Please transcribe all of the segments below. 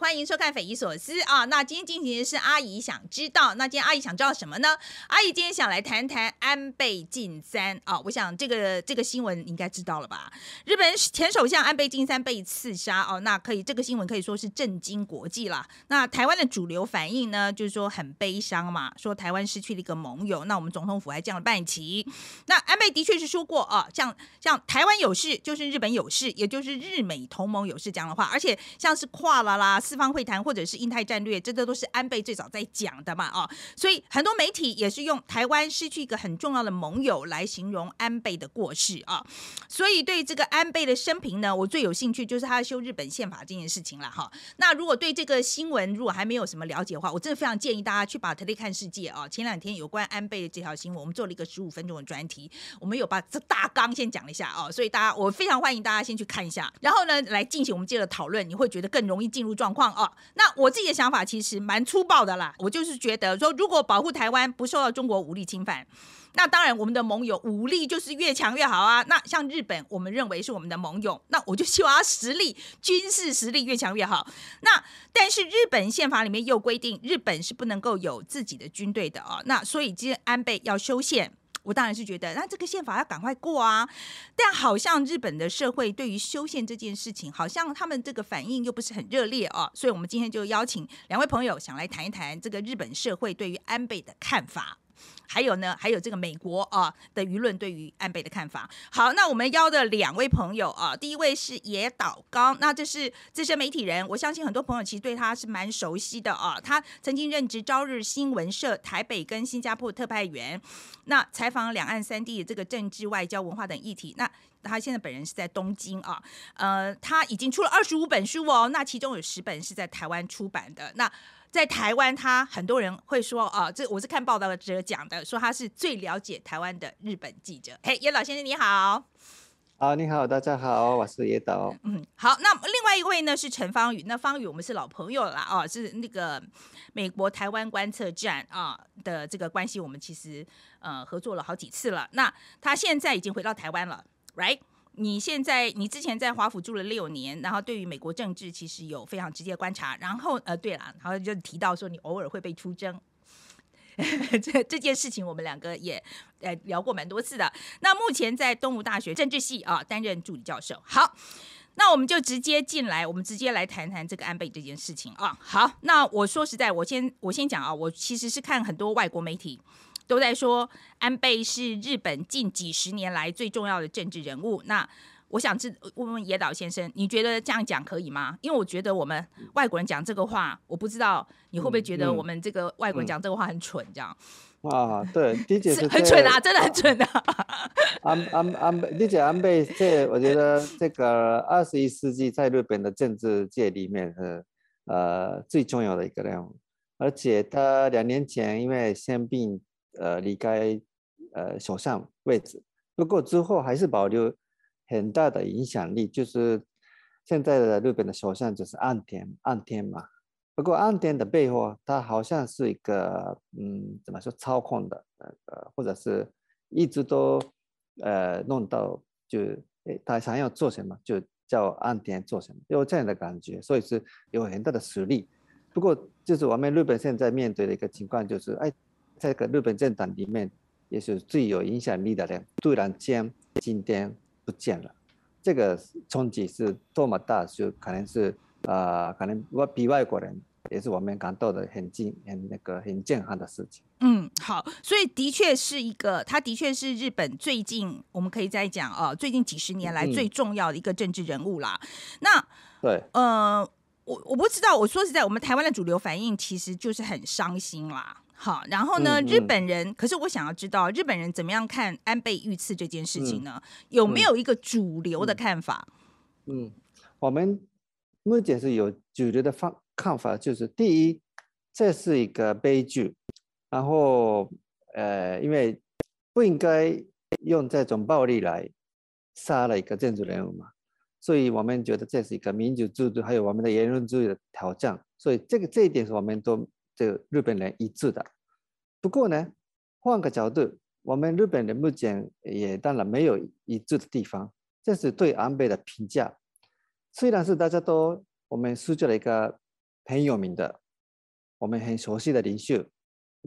欢迎收看《匪夷所思》啊。那今天进行的是阿姨想知道，那今天阿姨想知道什么呢？阿姨今天想来谈谈安倍晋三啊。我想这个这个新闻应该知道了吧？日本前首相安倍晋三被刺杀哦，那可以这个新闻可以说是震惊国际了。那台湾的主流反应呢，就是说很悲伤嘛，说台湾失去了一个盟友。那我们总统府还降了半旗。那安倍的确是说过啊，像像台湾有事就是日本有事，也就是日美同盟有事这样的话，而且像是。跨了啦，四方会谈或者是印太战略，这都都是安倍最早在讲的嘛，哦，所以很多媒体也是用台湾失去一个很重要的盟友来形容安倍的过世啊。所以对这个安倍的生平呢，我最有兴趣就是他修日本宪法这件事情了哈。那如果对这个新闻如果还没有什么了解的话，我真的非常建议大家去把《特立看世界》啊，前两天有关安倍的这条新闻，我们做了一个十五分钟的专题，我们有把这大纲先讲了一下啊，所以大家我非常欢迎大家先去看一下，然后呢来进行我们接着讨论，你会觉得更。容易进入状况哦。那我自己的想法其实蛮粗暴的啦。我就是觉得说，如果保护台湾不受到中国武力侵犯，那当然我们的盟友武力就是越强越好啊。那像日本，我们认为是我们的盟友，那我就希望他实力、军事实力越强越好。那但是日本宪法里面又规定，日本是不能够有自己的军队的啊。那所以今天安倍要修宪。我当然是觉得，那这个宪法要赶快过啊！但好像日本的社会对于修宪这件事情，好像他们这个反应又不是很热烈哦。所以我们今天就邀请两位朋友，想来谈一谈这个日本社会对于安倍的看法。还有呢，还有这个美国啊的舆论对于安倍的看法。好，那我们邀的两位朋友啊，第一位是野岛刚，那这是资深媒体人，我相信很多朋友其实对他是蛮熟悉的啊。他曾经任职朝日新闻社台北跟新加坡特派员，那采访两岸三地这个政治、外交、文化等议题。那他现在本人是在东京啊，呃，他已经出了二十五本书哦，那其中有十本是在台湾出版的。那在台湾，他很多人会说啊，这我是看报道者讲的，说他是最了解台湾的日本记者。嘿，叶老先生你好，啊，你好，大家好，我是叶导。嗯，好，那另外一位呢是陈芳宇，那芳宇我们是老朋友啦，哦，是那个美国台湾观测站啊的这个关系，我们其实呃合作了好几次了。那他现在已经回到台湾了，right？你现在，你之前在华府住了六年，然后对于美国政治其实有非常直接观察。然后，呃，对了，然后就提到说你偶尔会被出征，这这件事情我们两个也呃聊过蛮多次的。那目前在东吴大学政治系啊担任助理教授。好，那我们就直接进来，我们直接来谈谈这个安倍这件事情啊。好，那我说实在，我先我先讲啊，我其实是看很多外国媒体。都在说安倍是日本近几十年来最重要的政治人物。那我想知问问野岛先生，你觉得这样讲可以吗？因为我觉得我们外国人讲这个话，我不知道你会不会觉得我们这个外国人讲这个话很蠢，这样啊？对，理解是很蠢啊，真的很蠢啊。安安安倍，理解安倍，这我觉得这个二十一世纪在日本的政治界里面是呃最重要的一个人物，而且他两年前因为生病。呃，离开呃首相位置，不过之后还是保留很大的影响力。就是现在的日本的首相就是岸田，岸田嘛。不过岸田的背后，他好像是一个嗯，怎么说操控的，呃，或者是一直都呃弄到就诶，他想要做什么就叫岸田做什么，有这样的感觉，所以是有很大的实力。不过就是我们日本现在面对的一个情况，就是哎。这个日本政党里面，也是最有影响力的人，突然间今天不见了，这个冲击是多么大，就可能是啊，可能我比外国人也是我们感到的很近、很那个很震撼的事情。嗯，好，所以的确是一个，他的确是日本最近我们可以再讲啊，最近几十年来最重要的一个政治人物啦。那对，呃，我我不知道，我说实在，我们台湾的主流反应其实就是很伤心啦。好，然后呢？日本人，可是我想要知道日本人怎么样看安倍遇刺这件事情呢？有没有一个主流的看法？嗯，我们目前是有主流的方看法，就是第一，这是一个悲剧，然后呃，因为不应该用这种暴力来杀了一个政治人物嘛，所以我们觉得这是一个民主制度还有我们的言论自由的挑战，所以这个这一点是我们都。这日本人一致的，不过呢，换个角度，我们日本人目前也当然没有一致的地方。这是对安倍的评价，虽然是大家都我们失去了一个很有名的、我们很熟悉的领袖，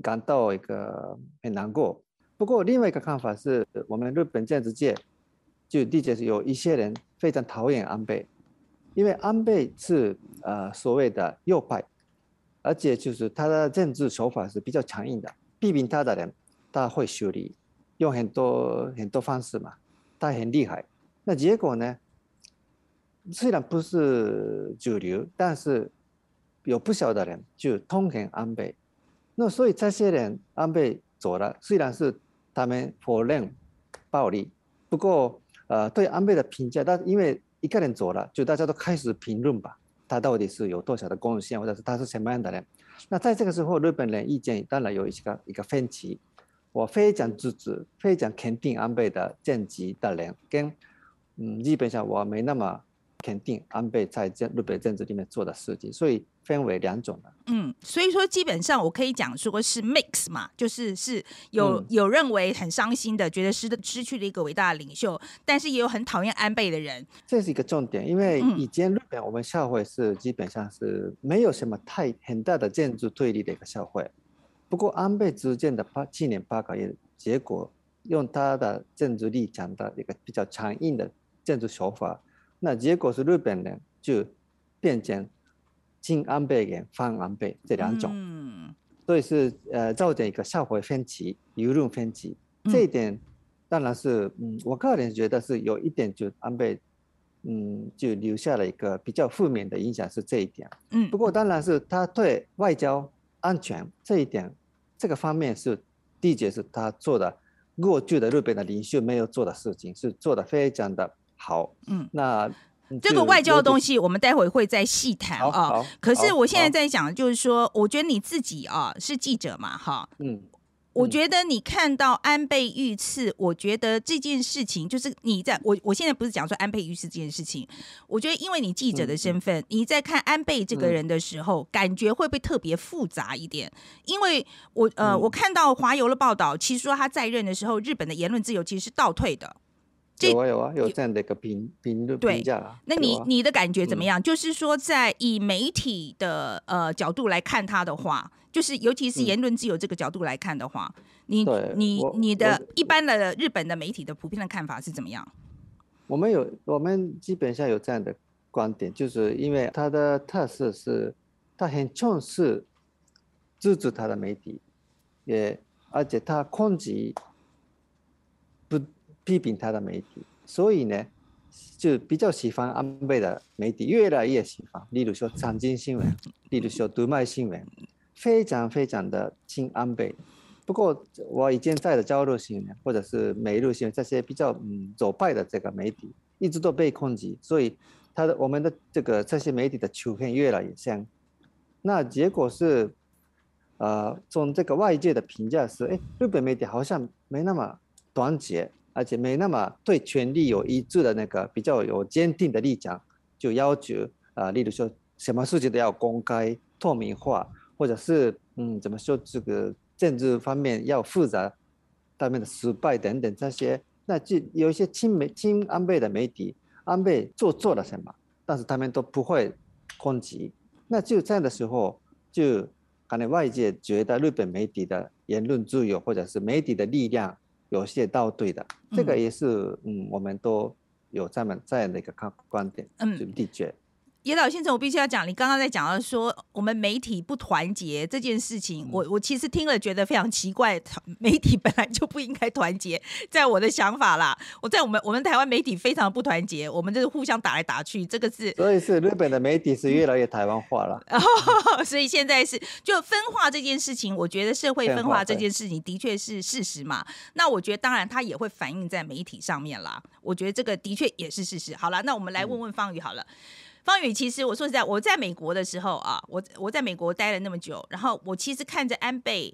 感到一个很难过。不过另外一个看法是，我们日本政治界就的确是有一些人非常讨厌安倍，因为安倍是呃所谓的右派，而且就是他的政治手法是比较强硬的，批评他的人他会修理，用很多很多方式嘛，他很厉害。那结果呢？虽然不是主流，但是有不少的人就痛恨安倍。那所以这些人安倍走了，虽然是他们否认暴力，不过呃对安倍的评价，但因为一个人走了，就大家都开始评论吧，他到底是有多少的贡献，或者是他是什么样的人。那在这个时候，日本人意见当然有一个一个分歧。我非常支持、非常肯定安倍的政绩的人，跟嗯基本上我没那么。肯定安倍在这日本政治里面做的事情，所以分为两种的。嗯，所以说基本上我可以讲说是 mix 嘛，就是是有有认为很伤心的，觉得失失去了一个伟大的领袖，但是也有很讨厌安倍的人。这是一个重点，因为以前日本我们社会是基本上是没有什么太很大的建筑对立的一个社会。不过安倍之间的八七年八个月，结果用他的政治立场的一个比较强硬的政治手法。那结果是日本人就变成亲安倍跟反安倍这两种，嗯所以是呃造成一个社会分歧、舆论分歧。这一点当然是，嗯，我个人觉得是有一点就安倍，嗯，就留下了一个比较负面的影响是这一点。嗯，不过当然是他对外交安全这一点这个方面是，的确是他做的过去的日本的领袖没有做的事情，是做的非常的。好，嗯，那这个外交的东西，我们待会会再细谈啊。可是我现在在讲，就是说，我觉得你自己啊是记者嘛，哈，嗯，我觉得你看到安倍遇刺，我觉得这件事情就是你在我我现在不是讲说安倍遇刺这件事情，我觉得因为你记者的身份，你在看安倍这个人的时候，感觉会不会特别复杂一点？因为我呃，我看到华邮的报道，其实说他在任的时候，日本的言论自由其实是倒退的。有啊有啊，有这样的一个评评论评价啊。那你你的感觉怎么样？就是说，在以媒体的呃角度来看他的话，就是尤其是言论自由这个角度来看的话，你你你的一般的日本的媒体的普遍的看法是怎么样？我们有我们基本上有这样的观点，就是因为他的特色是，他很重视支持他的媒体，也而且他控制不。批评他的媒体，所以呢，就比较喜欢安倍的媒体，越来越喜欢。例如说产经新闻，例如说读卖新闻，非常非常的亲安倍。不过我以前在的朝日新闻或者是每日新闻这些比较嗯左派的这个媒体，一直都被攻击，所以他的我们的这个这些媒体的图片越来越像。那结果是，呃，从这个外界的评价是，哎，日本媒体好像没那么团结。而且没那么对权力有一致的那个比较有坚定的立场，就要求啊，例如说什么事情都要公开透明化，或者是嗯怎么说这个政治方面要复杂，他们的失败等等这些，那就有一些亲媒亲安倍的媒体，安倍做错了什么，但是他们都不会攻击，那就这样的时候，就可能外界觉得日本媒体的言论自由或者是媒体的力量。有些倒对的，这个也是嗯，我们都有这么这样的一个看观点，嗯，的确。野岛先生，我必须要讲，你刚刚在讲到说我们媒体不团结这件事情，我我其实听了觉得非常奇怪，媒体本来就不应该团结，在我的想法啦，我在我们我们台湾媒体非常不团结，我们就是互相打来打去，这个是，所以是日本的媒体是越来越台湾化了，所以现在是就分化这件事情，我觉得社会分化这件事情的确是事实嘛，那我觉得当然它也会反映在媒体上面啦，我觉得这个的确也是事实。好了，那我们来问问方宇好了。方宇，其实我说实在，我在美国的时候啊，我我在美国待了那么久，然后我其实看着安倍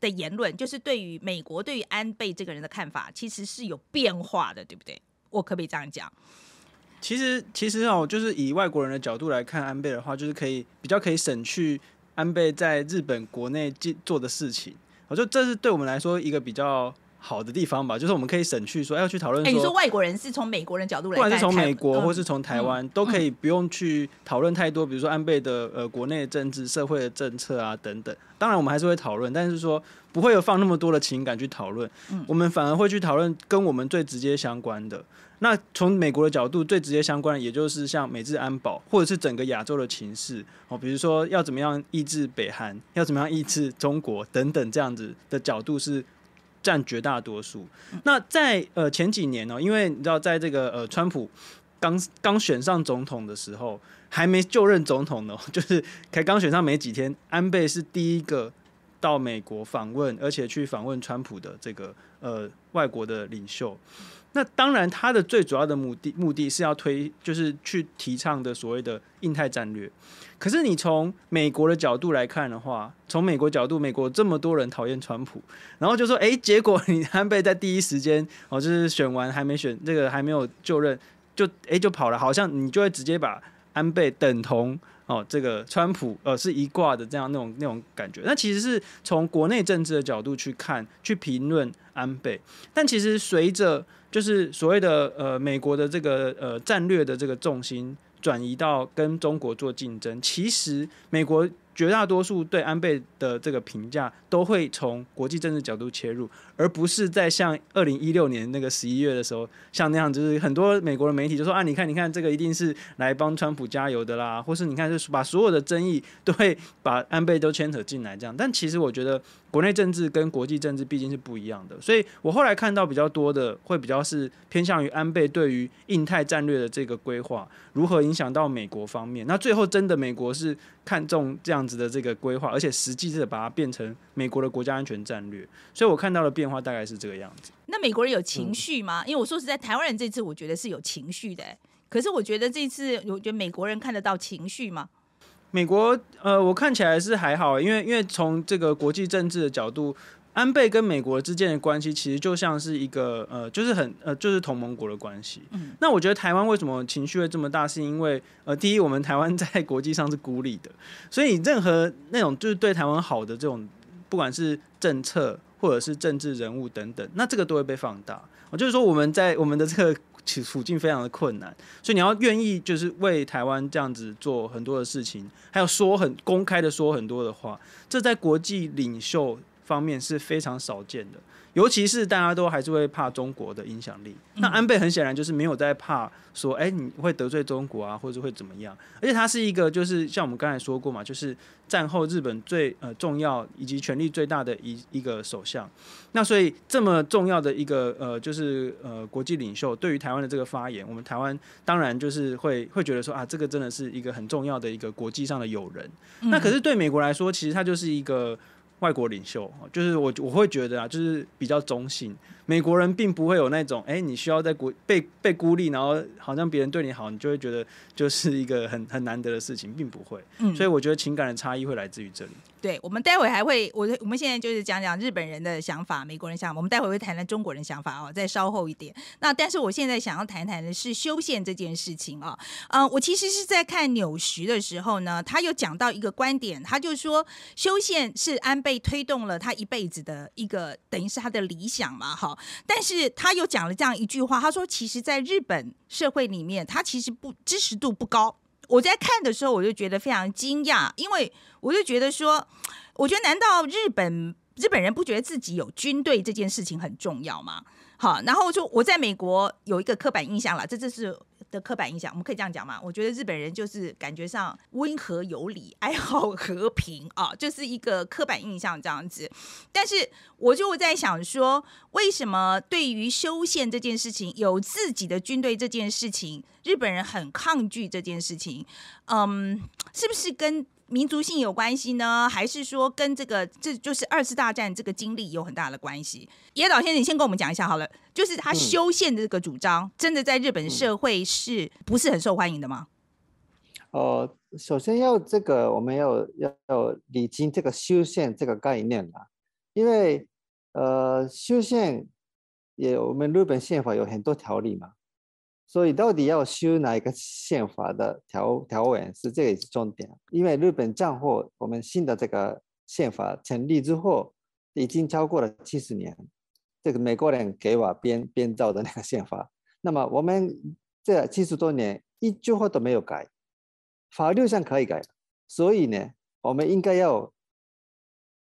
的言论，就是对于美国对于安倍这个人的看法，其实是有变化的，对不对？我可不可以这样讲？其实，其实哦，就是以外国人的角度来看安倍的话，就是可以比较可以省去安倍在日本国内做的事情，我就这是对我们来说一个比较好的地方吧，就是我们可以省去说要去讨论哎，你说说。外国人是从美国人角度来看，不管是从美国嗯或是从台湾，都可以不用去讨论太多，比如说安倍的呃国内的政治、社会的政策啊等等。当然我们还是会讨论，但是说不会有放那么多的情感去讨论，嗯我们反而会去讨论跟我们最直接相关的。那从美国的角度，最直接相关的，也就是像美日安保，或者是整个亚洲的情势哦，比如说要怎么样抑制北韩，要怎么样抑制中国等等这样子的角度是占绝大多数。那在呃前几年呢、因为你知道，在这个呃川普刚刚选上总统的时候，还没就任总统呢，就是才刚选上没几天，安倍是第一个到美国访问，而且去访问川普的这个呃外国的领袖。那当然，他的最主要的目的目的是要推，就是去提倡的所谓的印太战略。可是你从美国的角度来看的话，从美国角度，美国这么多人讨厌川普，然后就说，哎、结果你安倍在第一时间哦，就是选完还没选这个还没有就任，就哎、就跑了，好像你就会直接把安倍等同哦这个川普呃是一挂的这样那种那种感觉。那其实是从国内政治的角度去看去评论安倍，但其实随着就是所谓的呃美国的这个呃战略的这个重心转移到跟中国做竞争，其实美国绝大多数对安倍的这个评价都会从国际政治角度切入，而不是在像二零一六年那个十一月的时候，像那样，就是很多美国的媒体就说啊，你看，你看，这个一定是来帮川普加油的啦，或是你看，就是把所有的争议都会把安倍都牵扯进来这样。但其实我觉得国内政治跟国际政治毕竟是不一样的，所以我后来看到比较多的会比较是偏向于安倍对于印太战略的这个规划如何影响到美国方面。那最后真的美国是看中这样子的这个规划，而且实际是把它变成美国的国家安全战略。所以我看到的变化大概是这个样子。那美国人有情绪吗？因为我说实在，台湾人这次我觉得是有情绪的、欸可是我觉得这次，我觉得美国人看得到情绪吗？美国呃，我看起来是还好，因为因为从这个国际政治的角度，安倍跟美国之间的关系其实就像是一个呃，就是很呃，就是同盟国的关系。嗯那我觉得台湾为什么情绪会这么大，是因为呃，第一，我们台湾在国际上是孤立的，所以任何那种就是对台湾好的这种，不管是政策或者是政治人物等等，那这个都会被放大。我就是说，我们在我们的这个处境非常的困难，所以你要愿意就是为台湾这样子做很多的事情，还有说很公开的说很多的话，这在国际领袖方面是非常少见的。尤其是大家都还是会怕中国的影响力，那安倍很显然就是没有在怕说，哎、你会得罪中国啊，或者会怎么样？而且他是一个就是像我们刚才说过嘛，就是战后日本最呃重要以及权力最大的一一个首相。那所以这么重要的一个呃，就是呃国际领袖对于台湾的这个发言，我们台湾当然就是会会觉得说啊，这个真的是一个很重要的一个国际上的友人。那可是对美国来说，其实他就是一个外国领袖，就是我我会觉得啊，就是比较中性。美国人并不会有那种，哎、你需要在国被被孤立，然后好像别人对你好，你就会觉得就是一个很很难得的事情，并不会。嗯所以我觉得情感的差异会来自于这里。对，我们待会还会，我我们现在就是讲讲日本人的想法、美国人想法，我们待会会谈谈中国人想法哦，再稍后一点。那但是我现在想要谈谈的是修宪这件事情啊、呃，我其实是在看纽徐的时候呢，他有讲到一个观点，他就说修宪是安倍推动了他一辈子的一个，等于是他的理想嘛，哈。但是他又讲了这样一句话，他说，其实，在日本社会里面，他其实不支持度不高。我在看的时候，我就觉得非常惊讶，因为我就觉得说，我觉得难道日本日本人不觉得自己有军队这件事情很重要吗？好，然后就我在美国有一个刻板印象了，这这是的刻板印象，我们可以这样讲嘛？我觉得日本人就是感觉上温和有礼，爱好和平啊，就是一个刻板印象这样子。但是我就在想说，为什么对于修宪这件事情，有自己的军队这件事情，日本人很抗拒这件事情？嗯，是不是跟民族性有关系呢？还是说跟这个这就是二次大战这个经历有很大的关系？野岛先生，你先跟我们讲一下好了，就是他修宪的这个主张，真的在日本社会是不是很受欢迎的吗？呃，首先要这个，我们要要理清这个修宪这个概念啦，因为呃，修宪也我们日本宪法有很多条例嘛，所以到底要修哪一个宪法的条条文是这个也是重点，因为日本战后我们新的这个宪法成立之后，已经超过了七十年，这个美国人给我编编造的那个宪法。那么我们这七十多年一句话都没有改，法律上可以改，所以呢，我们应该要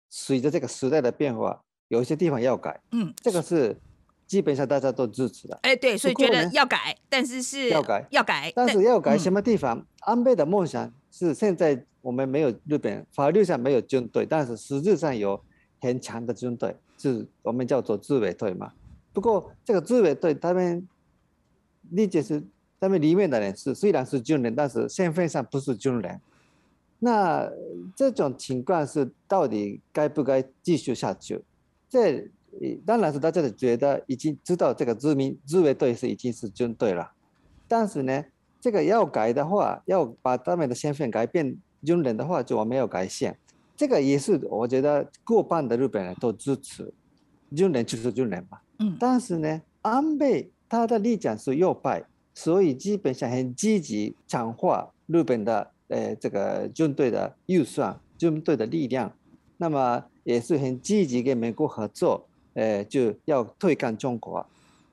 随着这个时代的变化，有些地方要改。嗯，这个是基本上大家都支持的。哎，对，所以觉得要改，但是是要改要改，但是要改嗯什么地方？安倍的梦想是现在我们没有日本法律上没有军队，但是实质上有很强的军队，是我们叫做自卫队嘛。不过这个自卫队他们理解是他们里面的人是虽然是军人，但是身份上不是军人。那这种情况是到底该不该继续下去？这呃当然是大家都觉得已经知道这个自民自卫队是已经是军队了，但是呢，这个要改的话，要把他们的身份改变军人的话，就我们要改宪。这个也是我觉得过半的日本人都支持，军人就是军人嘛。嗯但是呢，安倍他的立场是右派，所以基本上很积极强化日本的呃这个军队的预算、军队的力量，那么也是很积极跟美国合作，呃就要对抗中国。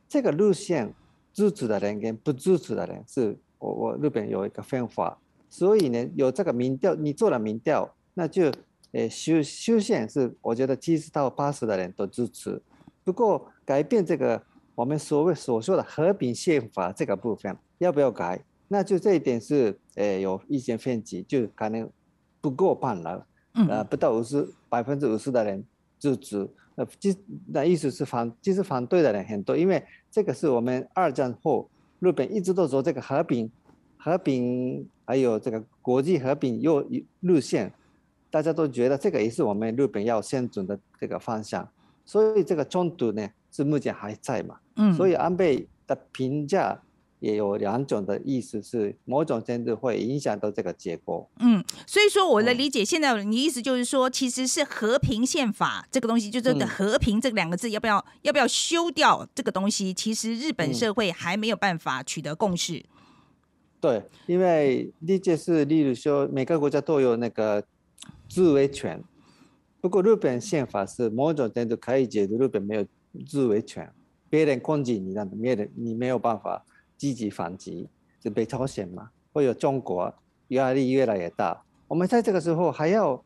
这个路线支持的人跟不支持的人是我我日本有一个分化，所以呢有这个民调，你做了民调，那就呃修修宪是我觉得七十到八十的人都支持，不过改变这个我们所谓所说的和平宪法这个部分要不要改？那就这一点是呃有意见分歧，就可能不过半了，呃嗯不到五十百分之五十的人支持，呃其那意思是反其实反对的人很多，因为这个是我们二战后日本一直都走这个和平和平还有这个国际和平路路线，大家都觉得这个也是我们日本要先准的这个方向，所以这个冲突呢是目前还在嘛，嗯，所以安倍的评价也有两种的意思，是某种程度会影响到这个结果。嗯，所以说我的嗯理解，现在你意思就是说，其实是和平宪法这个东西，就这个嗯和平这两个字，要不要要不要修掉这个东西？其实日本嗯社会还没有办法取得共识。对，因为理解是，例如说每个国家都有那个自卫权，不过日本宪法是某种程度可以解读日本没有自卫权，别人攻击你，那没人你没有办法积极反击，就被朝鲜嘛，会有中国压力越来越大。我们在这个时候还要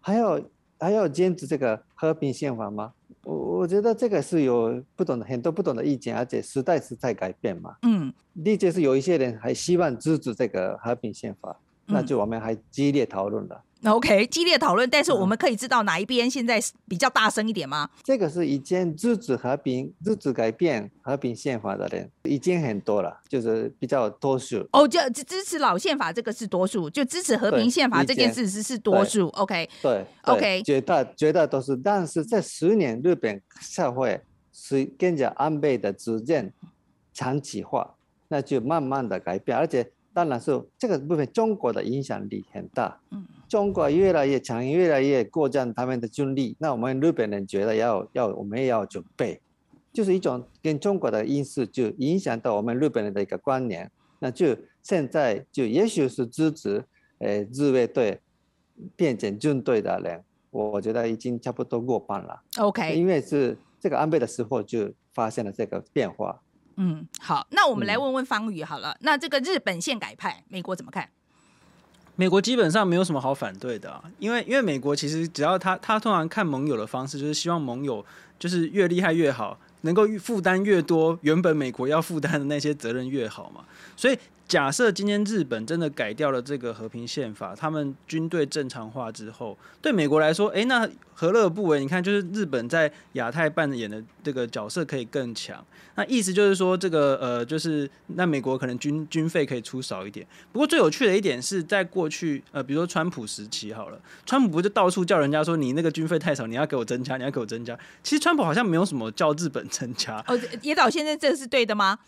还要还要坚持这个和平宪法吗？我我觉得这个是有不同的很多不同的意见，而且时代是在改变嘛。嗯的确是有一些人还希望支持这个和平宪法，那嗯就我们还激烈讨论了。，OK，激烈讨论，但是我嗯们可以知道哪一边现在是比较大声一点吗？这个是已经支持和平、支持改变和平宪法的人已经很多了，就是比较多数。哦，就支支持老宪法这个是多数，就支持和平宪法这件事是是多数。OK，对对 OK 绝大绝大多数。但是这十年，日本社会是跟着安倍的执政长期化，那就慢慢的改变，而且当然是这个部分中国的影响力很大。嗯中国越来越强，越来越扩张他们的军力，那我们日本人觉得要要我们也要准备，就是一种跟中国的因素就影响到我们日本人的一个观念，那就现在就也许是支持呃自卫队变成军队的人，我觉得已经差不多过半了，OK，因为是这个安倍的时候就发现了这个变化。嗯，好，那我们来嗯问问方宇好了。那这个日本宪改派，美国怎么看？美国基本上没有什么好反对的、啊，因为因为美国其实只要他他通常看盟友的方式，就是希望盟友就是越厉害越好，能够负担越多，原本美国要负担的那些责任越好嘛。所以假设今天日本真的改掉了这个和平宪法，他们军队正常化之后，对美国来说，诶，那何乐而不为？你看，就是日本在亚太扮演的这个角色可以更强。那意思就是说，这个呃，就是那美国可能军军费可以出少一点。不过最有趣的一点是在过去，呃，比如说川普时期好了，川普不就到处叫人家说你那个军费太少，你要给我增加，你要给我增加。其实川普好像没有什么叫日本增加，哦，野岛先生，这是对的吗？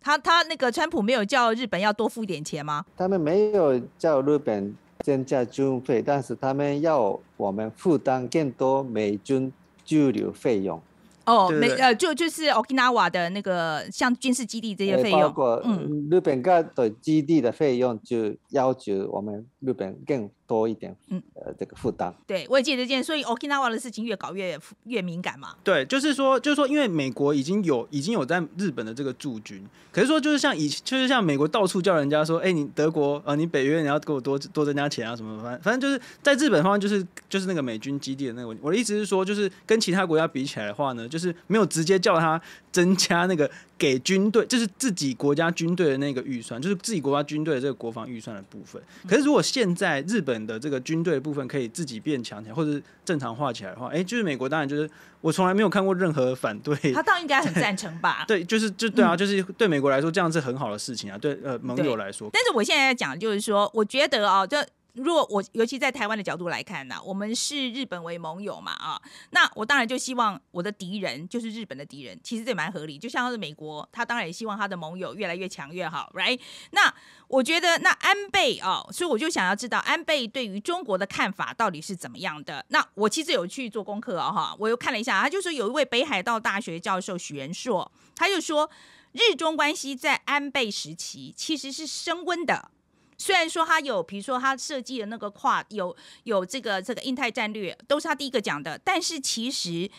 他他那个川普没有叫日本要多付一点钱吗？他们没有叫日本增加军费，但是他们要我们负担更多美军驻留费用。哦，对对没呃，就就是 Okinawa 的那个像军事基地这些呃费用，包括嗯日本各的基地的费用，就要求我们日本更多一点，嗯呃，这个负担。对，我也记得这件，所以 Okinawa 的事情越搞越越敏感嘛。对，就是说，就是说，因为美国已经有已经有在日本的这个驻军，可是说就是像以就是像美国到处叫人家说，哎、你德国呃，你北约你要给我多多增加钱啊什么，反正反正就是在日本方面就是就是那个美军基地的那个问题。我的意思是说，就是跟其他国家比起来的话呢，就是没有直接叫他增加那个给军队，就是自己国家军队的那个预算，就是自己国家军队的这个国防预算的部分。可是如果现在日本的这个军队的部分可以自己变强起来，或者是正常化起来的话，哎、就是美国当然就是我从来没有看过任何反对。他倒应该很赞成吧？对，就是就对啊，嗯就是对美国来说，这样是很好的事情啊。对呃盟友来说，但是我现在在讲，就是说，我觉得啊，这如果我尤其在台湾的角度来看呢、我们视日本为盟友嘛啊，那我当然就希望我的敌人就是日本的敌人，其实这也蛮合理。就像是美国，他当然也希望他的盟友越来越强越好，right？那我觉得那安倍啊，所以我就想要知道安倍对于中国的看法到底是怎么样的。那我其实有去做功课哦，哈，我又看了一下，他就说有一位北海道大学教授许元硕，他就说日中关系在安倍时期其实是升温的。虽然说他有，比如说他设计的那个跨有有这个这个印太战略，都是他第一个讲的，但是其实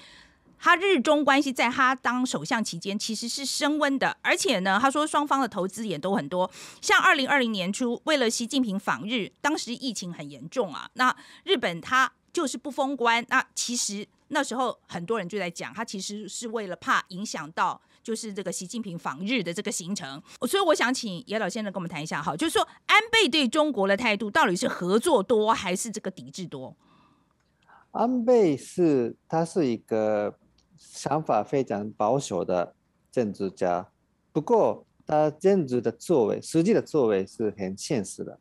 他日中关系在他当首相期间其实是升温的，而且呢，他说双方的投资也都很多。像二零二零年初，为了习近平访日，当时疫情很严重啊，那日本他就是不封关，那其实那时候很多人就在讲，他其实是为了怕影响到。就是这个习近平访日的这个行程，所以我想请野老先生跟我们谈一下，哈，就是说安倍对中国的态度到底是合作多还是这个抵制多？安倍是他是一个想法非常保守的政治家，不过他政治的作为，实际的作为是很现实的。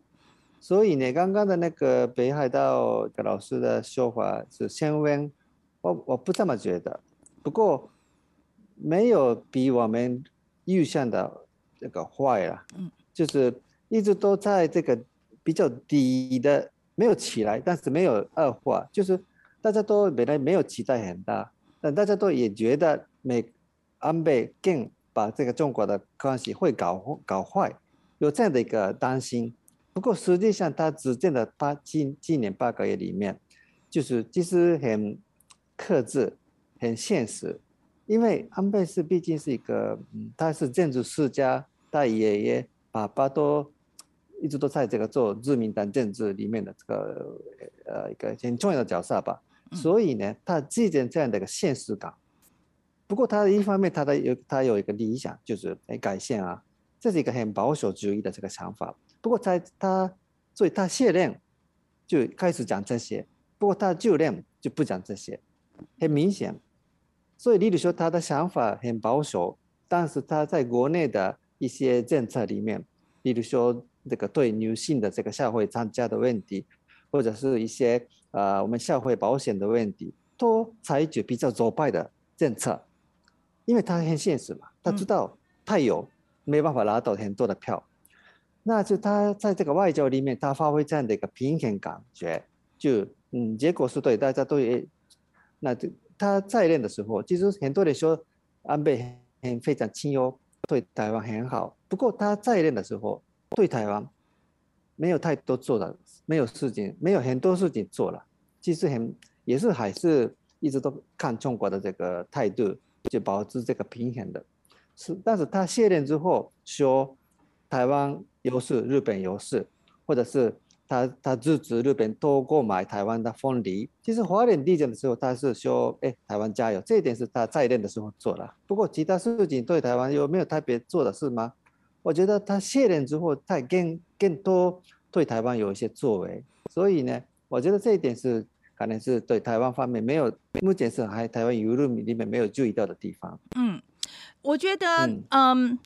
所以呢，刚刚的那个北海道的老师的说法是先温，我我不这么觉得。不过没有比我们预想的这个坏了，嗯，就是一直都在这个比较低的，没有起来，但是没有恶化，就是大家都本来没有期待很大，但大家都也觉得美安倍更把这个中国的关系会搞搞坏，有这样的一个担心。不过实际上他执政的八今今年八个月里面，就是其实很克制、很现实，因为安倍是毕竟是一个，嗯，他是政治世家，他爷爷、爸爸都一直都在这个做自民党政治里面的这个呃一个很重要的角色吧。所以呢，他既然这样的一个现实感，不过他一方面他的有他有一个理想，就是哎改宪啊，这是一个很保守主义的这个想法。不过在他，所以他卸任就开始讲这些，不过他就任就不讲这些，很明显。所以，例如说他的想法很保守，但是他在国内的一些政策里面，例如说这个对女性的这个社会参加的问题，或者是一些呃我们社会保险的问题，都采取比较左派的政策，因为他很现实嘛，他知道他有没办法拿到很多的票。那就他在这个外交里面，他发挥这样的一个平衡感觉，就嗯，结果是对大家都也，那就他在任的时候，其实很多人说安倍很非常亲优，对台湾很好。不过他在任的时候，对台湾没有太多做的，没有事情，没有很多事情做了。其实很也是还是一直都看中国的这个态度，就保持这个平衡的。是，但是他卸任之后说台湾优势，日本优势，或者是他他支持日本多购买台湾的凤梨。其实华人地震的时候，他是说，哎，台湾加油，这一点是他在任的时候做了。不过其他事情对台湾有没有特别做的事吗？我觉得他卸任之后，他更更多对台湾有一些作为。所以呢，我觉得这一点是可能是对台湾方面没有，目前是还台湾舆论里面没有注意到的地方。嗯，我觉得，嗯嗯。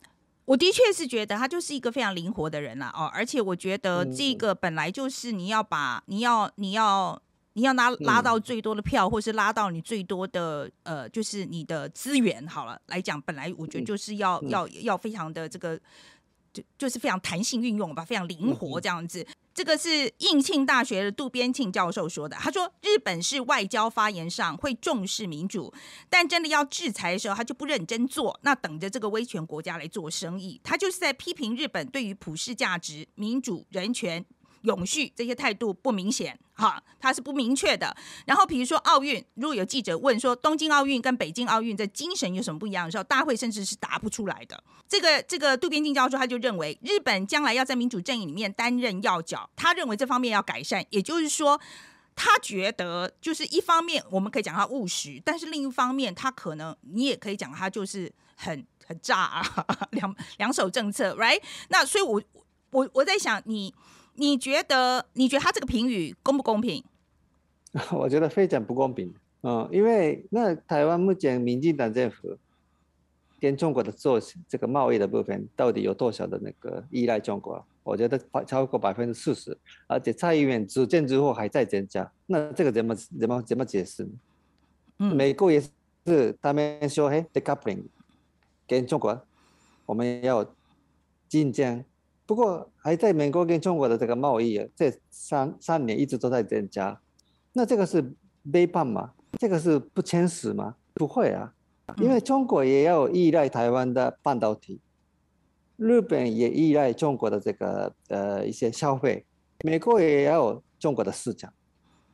我的确是觉得他就是一个非常灵活的人啦，哦，而且我觉得这个本来就是你要把你要你要你要拉拉到最多的票，或是拉到你最多的呃，就是你的资源好了来讲，本来我觉得就是要要要非常的这个就就是非常弹性运用吧，非常灵活这样子。这个是应庆大学的渡边庆教授说的。他说，日本是外交发言上会重视民主，但真的要制裁的时候，他就不认真做，那等着这个威权国家来做生意。他就是在批评日本对于普世价值、民主、人权。永续这些态度不明显，哈，它是不明确的。然后比如说奥运，如果有记者问说东京奥运跟北京奥运的精神有什么不一样的时候，大会甚至是答不出来的。这个这个渡边静教授他就认为，日本将来要在民主阵营里面担任要角，他认为这方面要改善，也就是说。他觉得，就是一方面我们可以讲他务实，但是另一方面，他可能你也可以讲他就是很很炸啊，两两手政策，right？那所以，我我我在想，你觉得你觉得他这个评语公不公平？我觉得非常不公平，嗯，因为那台湾目前民进党政府跟中国的做这个贸易的部分，到底有多少的那个依赖中国？我觉得超超过百分之四十，而且蔡英文执政之后还在增加，那这个怎么怎么怎么解释呢？嗯，美国也是他们说嘿，decoupling 跟中国我们要竞争，不过还在美国跟中国的这个贸易这三三年一直都在增加，那这个是背叛吗？这个是不诚实吗？不会啊，因为中国也要依赖台湾的半导体。日本也依赖中国的这个呃一些消费，美国也要中国的市场，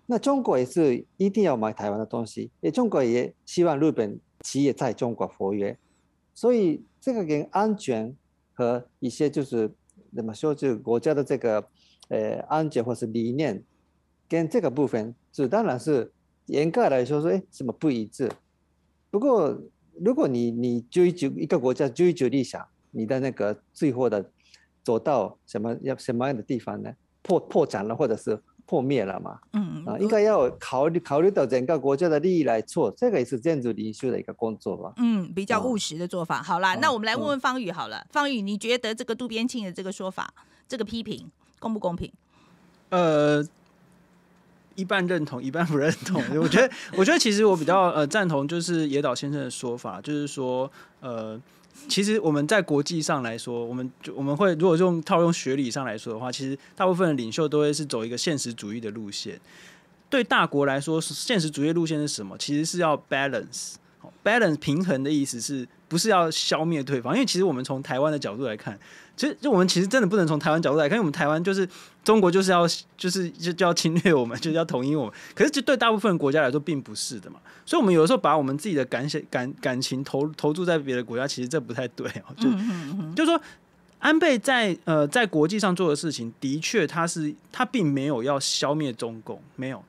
那中国也是一定要买台湾的东西，也中国也希望日本企业在中国活跃，所以这个跟安全和一些就是那么说，就是国家的这个呃安全或是理念，跟这个部分，是当然是严格来说说哎什么不一致，不过如果你你追求一个国家追求理想。你的那个最后的走到什么要什么样的地方呢？破破产了，或者是破灭了嘛？嗯啊，应该要考虑考虑到整个国家的利益来做，这个也是建筑领袖的一个工作吧？嗯，比较务实的做法。好啦，那我们来问问方宇好了。方宇，你觉得这个渡边庆的这个说法，这个批评公不公平？呃，一半认同，一半不认同。我觉得，我觉得其实我比较呃赞同，就是野岛先生的说法，就是说呃。其实我们在国际上来说，我们就我们会如果用套用学理上来说的话，其实大部分的领袖都会是走一个现实主义的路线。对大国来说，现实主义路线是什么？其实是要 balance，balance 平衡的意思是不是要消灭对方？因为其实我们从台湾的角度来看。其实，就我们其实真的不能从台湾角度来看，因为我们台湾就是中国就是要就是就就要侵略我们，就是要统一我们。可是，就对大部分国家来说，并不是的嘛。所以，我们有的时候把我们自己的感想、感感情投投注在别的国家，其实这不太对哦。就就是说，安倍在呃在国际上做的事情，的确他是他并没有要消灭中共，没有。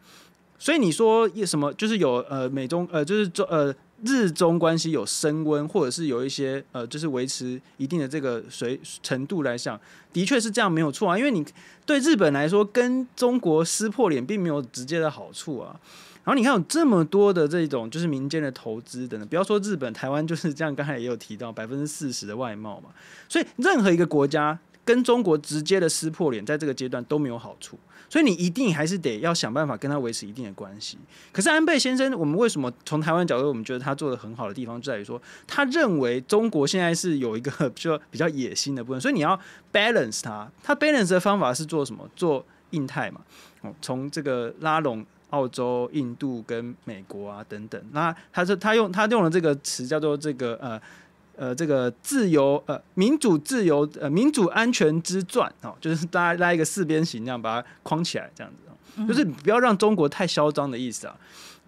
所以你说什么就是有呃美中呃就是中呃。日中关系有升温，或者是有一些呃，就是维持一定的这个水程度来讲，的确是这样没有错啊。因为你对日本来说，跟中国撕破脸并没有直接的好处啊。然后你看有这么多的这种就是民间的投资等等，不要说日本、台湾就是这样，刚才也有提到百分之四十的外贸嘛。所以任何一个国家跟中国直接的撕破脸，在这个阶段都没有好处。所以你一定还是得要想办法跟他维持一定的关系。可是安倍先生，我们为什么从台湾角度，我们觉得他做的很好的地方就在于说，他认为中国现在是有一个 说比较野心的部分，所以你要 balance 他。他 balance 的方法是做什么？做印太嘛，哦，从这个拉拢澳洲、印度跟美国啊等等。那他是他用他用了这个词叫做这个呃。呃，这个自由呃，民主自由呃，民主安全之钻哦，就是大家拉一个四边形，这样把它框起来，这样子，就是不要让中国太嚣张的意思啊。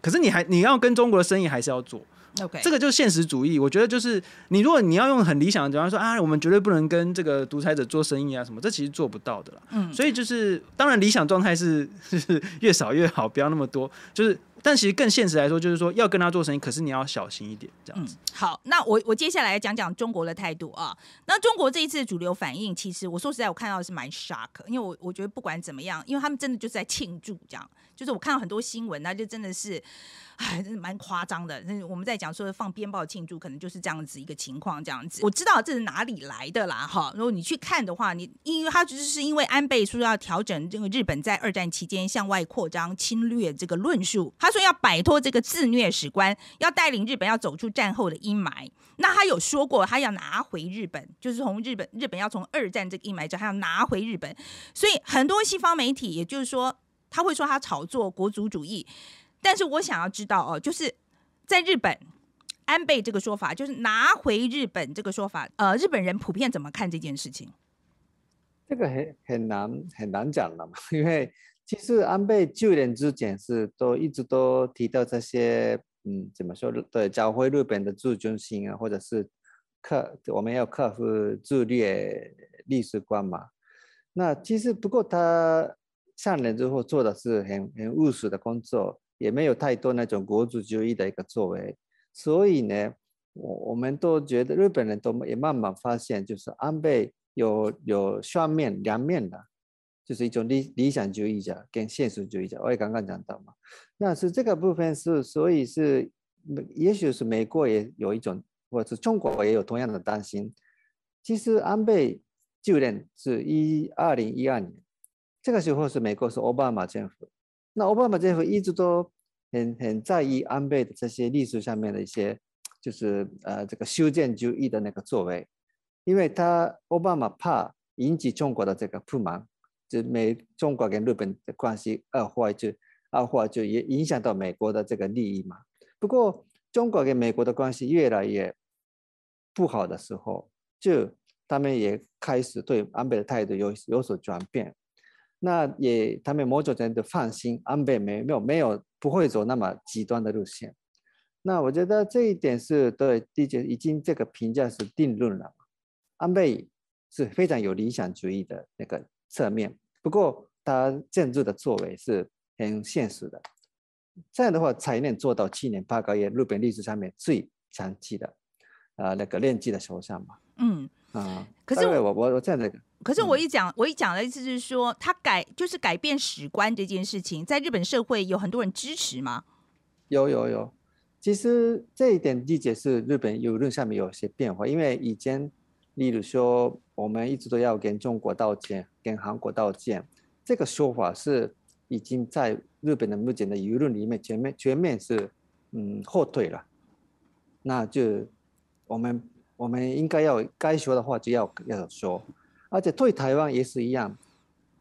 可是你还你要跟中国的生意还是要做，OK，这个就是现实主义。我觉得就是你如果你要用很理想的，比方说啊，我们绝对不能跟这个独裁者做生意啊什么，这其实做不到的啦。嗯，所以就是当然理想状态是 是越少越好，不要那么多，就是。但其实更现实来说，就是说要跟他做生意，可是你要小心一点，这样子。好，那我我接下来讲讲中国的态度啊。那中国这一次主流反应，其实我说实在，我看到的是蛮 shock，因为我我觉得不管怎么样，因为他们真的就是在庆祝，这样。就是我看到很多新闻，那就真的是，哎，真的蛮夸张的。那我们在讲说放鞭炮庆祝，可能就是这样子一个情况，这样子。我知道这是哪里来的啦，哈。如果你去看的话，你因为他就是因为安倍说要调整这个日本在二战期间向外扩张侵略这个论述，他他说要摆脱这个自虐史观，要带领日本要走出战后的阴霾。那他有说过，他要拿回日本，就是从日本日本要从二战这个阴霾中，他要拿回日本。所以很多西方媒体，也就是说。他会说他炒作国族主义，但是我想要知道哦，就是在日本安倍这个说法，就是拿回日本这个说法，呃，日本人普遍怎么看这件事情？这个很很难很难讲的嘛，因为其实安倍就任之前是都一直都提到这些，嗯，怎么说？对，教会日本的自尊心啊，或者是克我们要克服自劣历史观嘛。那其实不过他上任之后做的是很很务实的工作，也没有太多那种国主主义的一个作为，所以呢，我我们都觉得日本人都也慢慢发现，就是安倍。有有双面两面的，就是一种理理想主义者跟现实主义者。我也刚刚讲到嘛，那是这个部分是，所以是，也许是美国也有一种，或者是中国也有同样的担心。其实安倍就任是一二零一二年，这个时候是美国是奥巴马政府，那奥巴马政府一直都很很在意安倍的这些历史上面的一些，就是呃这个修建主义的那个作为。因为他奥巴马怕引起中国的这个不满，就美中国跟日本的关系恶化，就恶化就也影响到美国的这个利益嘛。不过中国跟美国的关系越来越不好的时候，就他们也开始对安倍的态度有有所转变。那也他们某种程度放心，安倍没没有没有不会走那么极端的路线。那我觉得这一点是对第九已经这个评价是定论了。安倍是非常有理想主义的那个侧面，不过他政治的作为是很现实的。这样的话才能做到七年八个月日本历史上面最长期的，呃，那个练级的首相嘛。嗯啊，可是我我我这样的，可是我一讲我一讲的意思是说，他改就是改变史观这件事情，在日本社会有很多人支持吗？有有有，其实这一点理解是日本舆论上面有些变化，因为以前。例如说，我们一直都要跟中国道歉，跟韩国道歉，这个说法是已经在日本的目前的舆论里面全面全面是嗯后退了。那就我们我们应该要该说的话就要要说，而且对台湾也是一样。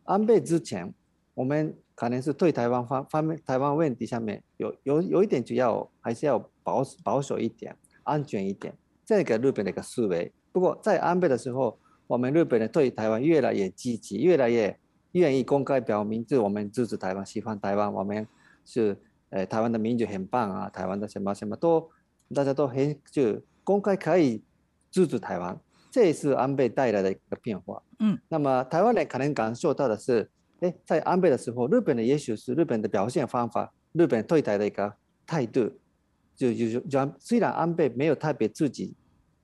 安倍之前，我们可能是对台湾方方面台湾问题上面有有有一点就要还是要保保守一点，安全一点，这个日本的一个思维。不过在安倍的时候，我们日本人对台湾越来越积极，越来越愿意公开表明，就我们支持台湾，喜欢台湾，我们是呃台湾的民主很棒啊，台湾的什么什么都大家都很就公开可以支持台湾，这也是安倍带来的一个变化。嗯，那么台湾人可能感受到的是，哎，在安倍的时候，日本的也许是日本的表现方法，日本对台的一个态度，就就就虽然安倍没有特别自己。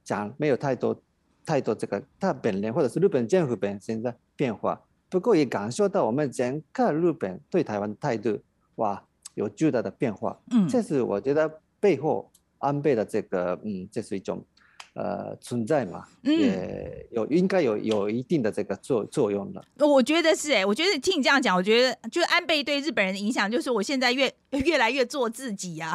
讲没有太多太多这个他本人或者是日本政府本身的变化，不过也感受到我们整个日本对台湾的态度哇有巨大的变化。嗯，这是我觉得背后安倍的这个嗯，这是一种。呃，存在嘛，也有应该有有一定的这个作作用的。我觉得是哎，我觉得听你这样讲，我觉得就是安倍对日本人的影响，就是我现在越 越来越做自己呀，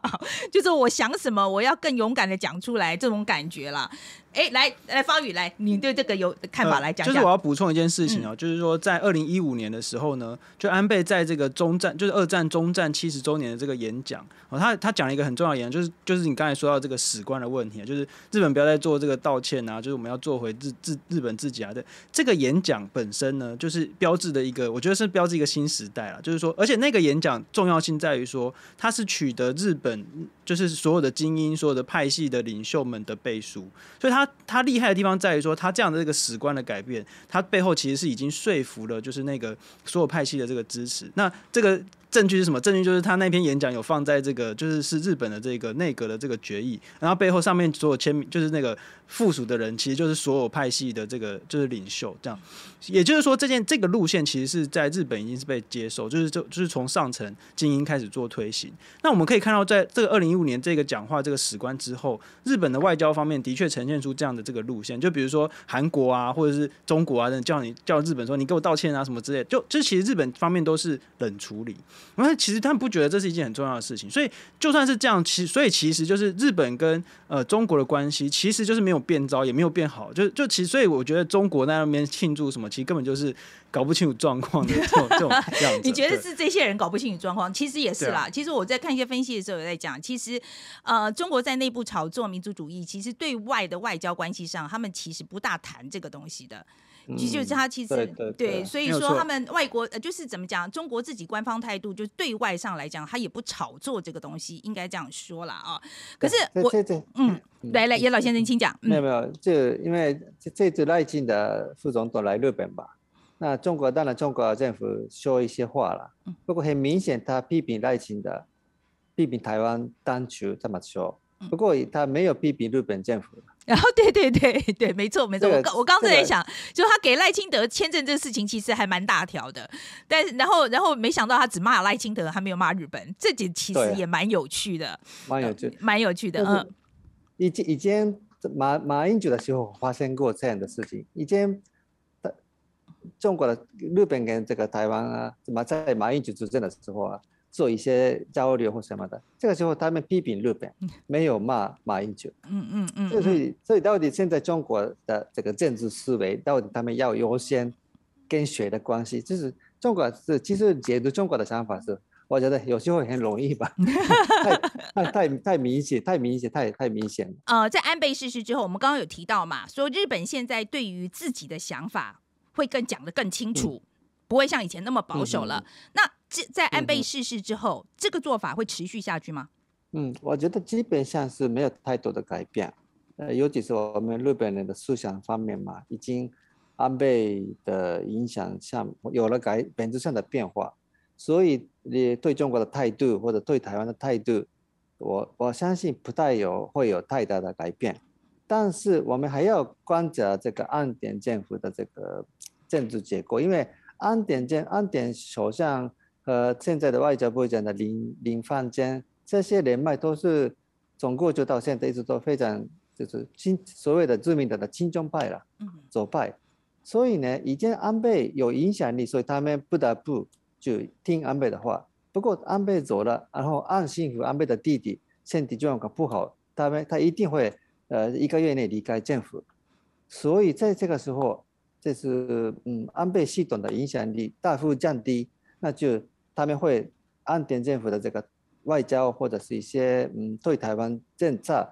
就是我想什么，我要更勇敢的讲出来，这种感觉啦。哎，来来，方宇来，你对这个有看法来讲就是我要补充一件事情哦，就是说在二零一五年的时候呢，就安倍在这个中战，就是二战中战七十周年的这个演讲哦，他他讲了一个很重要的演讲，就是就是你刚才说到这个史观的问题，就是日本不要再做这个道歉啊，就是我们要做回日日日本自己啊的这个演讲本身呢，就是标志的一个，我觉得是标志一个新时代了，就是说，而且那个演讲重要性在于说，它是取得日本就是所有的精英、所有的派系的领袖们的背书，所以他。他他厉害的地方在于说，他这样的这个史观的改变，他背后其实是已经说服了，就是那个所有派系的这个支持。那这个。证据是什么？证据就是他那篇演讲有放在这个，就是是日本的这个内阁的这个决议，然后背后上面所有签名，就是那个附属的人，其实就是所有派系的这个就是领袖。这样，也就是说，这件这个路线其实是在日本已经是被接受，就是就就是从上层精英开始做推行。那我们可以看到，在这个二零一五年这个讲话这个史观之后，日本的外交方面的确呈现出这样的这个路线。就比如说韩国啊，或者是中国啊，叫你叫日本说你给我道歉啊什么之类，就就其实日本方面都是冷处理。因为其实他们不觉得这是一件很重要的事情，所以就算是这样，其所以其实就是日本跟呃中国的关系，其实就是没有变糟，也没有变好，就就其实所以我觉得中国在那边庆祝什么，其实根本就是搞不清楚状况的这种这种 样子。你觉得是这些人搞不清楚状况？其实也是啦。其实我在看一些分析的时候，也在讲，其实呃中国在内部炒作民族主义，其实对外的外交关系上，他们其实不大谈这个东西的。其实就是他其实对对对所以说他们外国呃就是怎么讲，中国自己官方态度就是对外上来讲，他也不炒作这个东西，应该这样说啦啊。可是我嗯，来来，叶老先生请讲。嗯没有没有，就因为这这次赖清德副总统来日本吧，那中国当然中国政府说一些话了嗯，不过很明显他批评赖清德，批评台湾当局这么说嗯，不过他没有批评日本政府。然后对对对对，没错没错，我刚我刚才这个在想，就他给赖清德签证这个事情其实还蛮大条的，但是然后然后没想到他只骂赖清德，还没有骂日本，这点其实也蛮有趣的，蛮有趣。蛮有趣的，嗯以前以前马马英九的时候发生过这样的事情，以前中国的日本跟这个台湾啊，怎么在马英九执政的时候啊，做一些交流或什么的，这个时候他们批评日本，没有骂马英九。嗯嗯嗯这所嗯，以所以到底现在中国的这个政治思维，到底他们要优先跟谁的关系？就是中国是其实解读中国的想法是，我觉得有时候很容易吧，太太太太明显，太明显，太太明显了。呃，在安倍逝世之后，我们刚刚有提到嘛，说日本现在对于自己的想法会更讲得更清楚，不会像以前那么保守了。那这在安倍逝世之后，这个做法会持续下去吗？嗯，我觉得基本上是没有太多的改变，呃，尤其是我们日本人的思想方面嘛，已经安倍的影响下有了改本质上的变化，所以你对中国的态度或者对台湾的态度，我我相信不太有会有太大的改变，但是我们还要观察这个岸田政府的这个政治结构，因为岸田政安典首相和现在的外交部长的林林范坚。这些人脉都是从过去到现在一直都非常就是亲所谓的知名的的亲中派了，嗯左派，所以呢，以前安倍有影响力，所以他们不得不就听安倍的话。不过安倍走了，然后岸信夫安倍的弟弟身体状况不好，他们他一定会呃一个月内离开政府，所以在这个时候，这是嗯安倍系统的影响力大幅降低，那就他们会安典政府的这个外交或者是一些嗯对台湾政策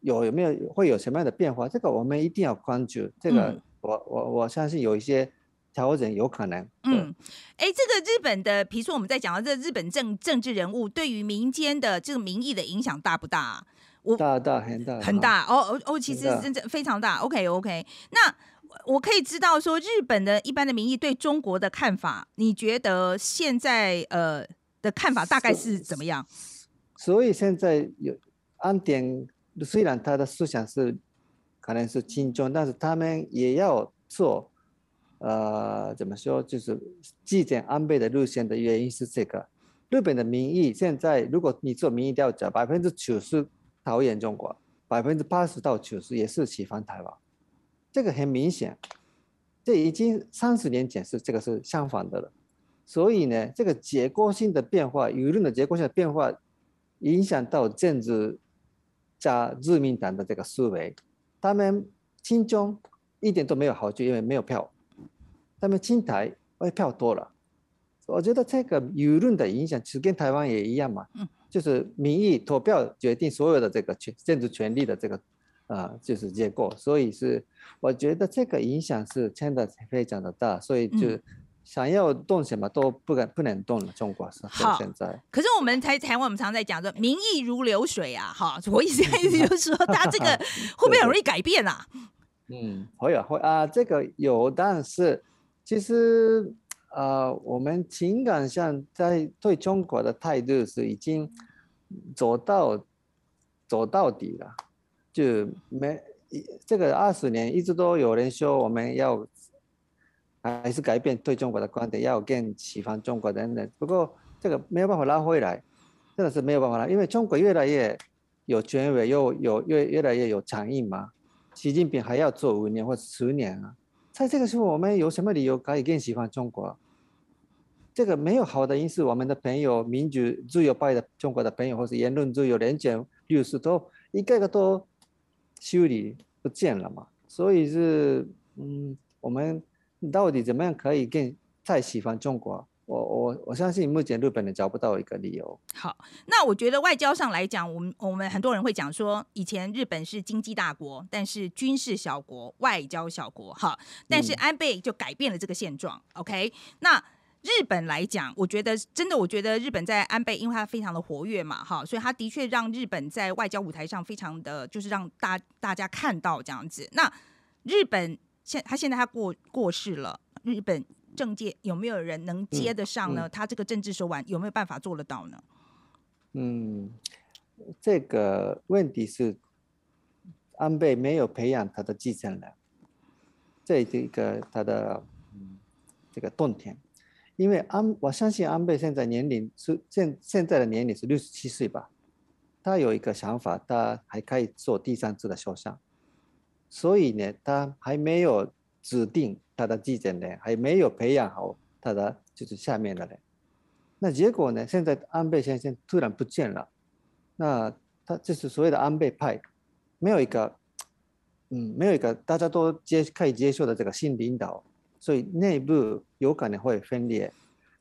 有有没有会有什么样的变化？这个我们一定要关注。这个嗯我我我相信有一些调整有可能。嗯，哎，这个日本的，比如说我们在讲到这日本政政治人物对于民间的这个民意的影响大不大啊、我大大很大很。大哦哦哦，其实真正非常大。OK OK，那我可以知道说，日本的一般的民意对中国的看法，你觉得现在呃的看法大概是怎么样？所以现在有安典，虽然他的思想是可能是亲中，但是他们也要做，呃，怎么说，就是纪检安倍的路线的原因是这个。日本的民意现在，如果你做民意调查，百分之九十讨厌中国，百分之八十到九十也是喜欢台湾，这个很明显。这已经三十年前是这个是相反的了。所以呢，这个结构性的变化，舆论的结构性的变化，影响到政治加自民党的这个思维。他们亲中一点都没有好处，因为没有票；他们亲台，哎，票多了。我觉得这个舆论的影响，其实跟台湾也一样嘛，嗯就是民意投票决定所有的这个权政治权利的这个啊、就是结构。所以是我觉得这个影响是真的非常的大，所以就嗯想要动什么都不敢不能动了。中国是好现在。可是我们台台湾我们常在讲说民意如流水啊，哈，我意思意思就是说，他这个 会不会很容易改变啊？嗯，会啊会啊，这个有，但是其实呃，我们情感上在对中国的态度是已经走到走到底了，就没这个二十年一直都有人说我们要还是改变对中国的观点，要更喜欢中国等等。不过这个没有办法拉回来，真的是没有办法拉，因为中国越来越有权威，又有越越来越有强硬嘛。习近平还要做五年或者十年啊，在这个时候，我们有什么理由可以更喜欢中国？这个没有好的因素，我们的朋友、民主自由派的中国的朋友，或是言论自由、人权律师都一个个都修理不见了嘛。所以是，嗯，我们到底怎么样可以更再喜欢中国？我我我相信目前日本人找不到一个理由。好，那我觉得外交上来讲，我们我们很多人会讲说，以前日本是经济大国，但是军事小国，外交小国，哈。但是安倍就改变了这个现状。OK，那日本来讲，我觉得真的，我觉得日本在安倍，因为他非常的活跃嘛，哈，所以他的确让日本在外交舞台上非常的就是让大大家看到这样子。那日本现他现在他过过世了，日本。政界有没有人能接得上呢？他这个政治手腕有没有办法做得到呢？嗯，这个问题是安倍没有培养他的继承人，这一个他的这个动点，因为安我相信安倍现在年龄是现现在的年龄是六十七岁吧，他有一个想法，他还可以做第三次的首相，所以呢，他还没有指定。他的继承人还没有培养好他的就是下面的人，那结果呢？现在安倍先生突然不见了，那他就是所谓的安倍派，没有一个，嗯，没有一个大家都接可以接受的这个新领导，所以内部有可能会分裂。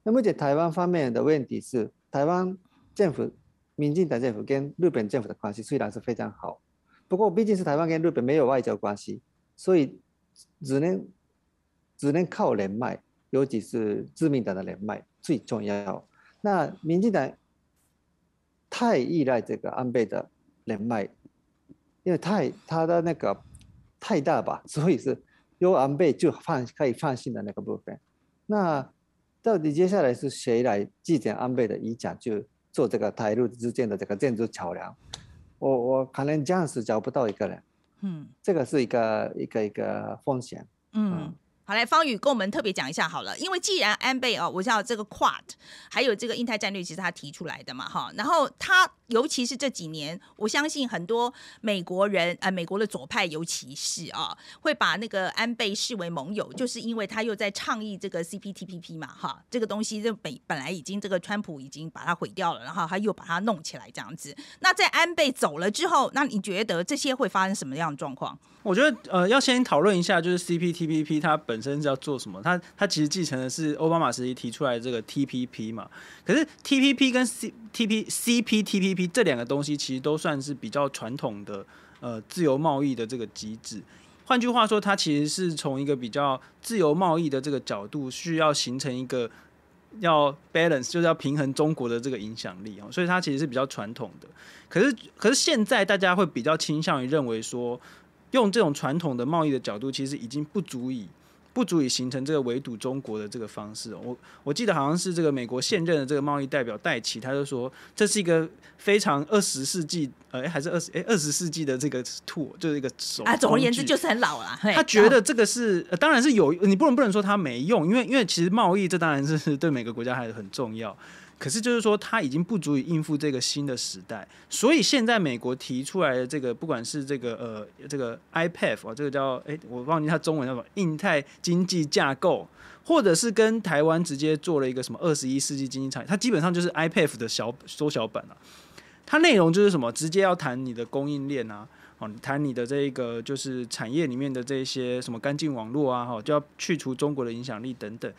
那目前台湾方面的问题是，台湾政府、民进党政府跟日本政府的关系虽然是非常好，不过毕竟是台湾跟日本没有外交关系，所以只能。只能靠人脉，尤其是自民党的人脉最重要。那民进党太依赖这个安倍的人脉，因为太他的那个太大吧，所以是有安倍就放可以放心的那个部分。那到底接下来是谁来继承安倍的遗产，就做这个台陆之间的这个建筑桥梁？我我可能这样子找不到一个人，嗯，这个是一个一个一个风险，嗯。好，来方宇跟我们特别讲一下好了，因为既然安倍哦，我知道这个 Quad 还有这个印太战略，其实他提出来的嘛，哈，然后他尤其是这几年，我相信很多美国人，呃，美国的左派尤其是啊，会把那个安倍视为盟友，就是因为他又在倡议这个 CPTPP 嘛，哈，这个东西就本本来已经这个川普已经把它毁掉了，然后他又把它弄起来这样子。那在安倍走了之后，那你觉得这些会发生什么样的状况？我觉得呃，要先讨论一下，就是 CPTPP 它本身是要做什么？它它其实继承的是奥巴马时期提出来的这个 TPP 嘛。可是 TPP 跟 CTP CPTPP 这两个东西其实都算是比较传统的呃自由贸易的这个机制。换句话说，它其实是从一个比较自由贸易的这个角度，需要形成一个要 balance，就是要平衡中国的这个影响力啊。所以它其实是比较传统的。可是可是现在大家会比较倾向于认为说。用这种传统的贸易的角度，其实已经不足以不足以形成这个围堵中国的这个方式。我我记得好像是这个美国现任的这个贸易代表戴奇，他就说这是一个非常二十世纪，呃，还是二十哎二十世纪的这个 tool，就是一个手啊，总而言之就是很老了。他觉得这个是当然是有，你不能不能说它没用，因为因为其实贸易这当然是对每个国家还是很重要。可是就是说，它已经不足以应付这个新的时代，所以现在美国提出来的这个，不管是这个呃这个 IPF 啊，这个叫哎我忘记它中文叫什么，印太经济架构，或者是跟台湾直接做了一个什么二十一世纪经济产业，它基本上就是 IPF 的小缩小版了。它内容就是什么，直接要谈你的供应链啊，哦，谈你的这个就是产业里面的这些什么干净网络啊，哈，就要去除中国的影响力等等。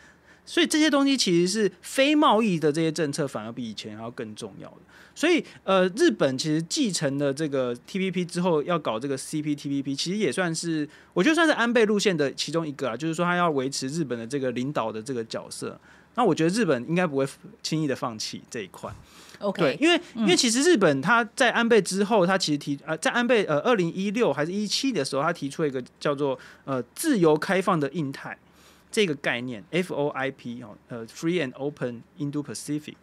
所以这些东西其实是非贸易的这些政策，反而比以前还要更重要的。所以，呃，日本其实继承了这个 TPP 之后，要搞这个 CPTPP，其实也算是，我觉得算是安倍路线的其中一个啊。就是说，他要维持日本的这个领导的这个角色。那我觉得日本应该不会轻易的放弃这一块。OK，对，因为因为其实日本他在安倍之后，他其实提呃，在安倍呃二零一六还是一七的时候，他提出了一个叫做呃自由开放的印太。这个概念，FOIP 哦，呃，Free and Open Indo-Pacific，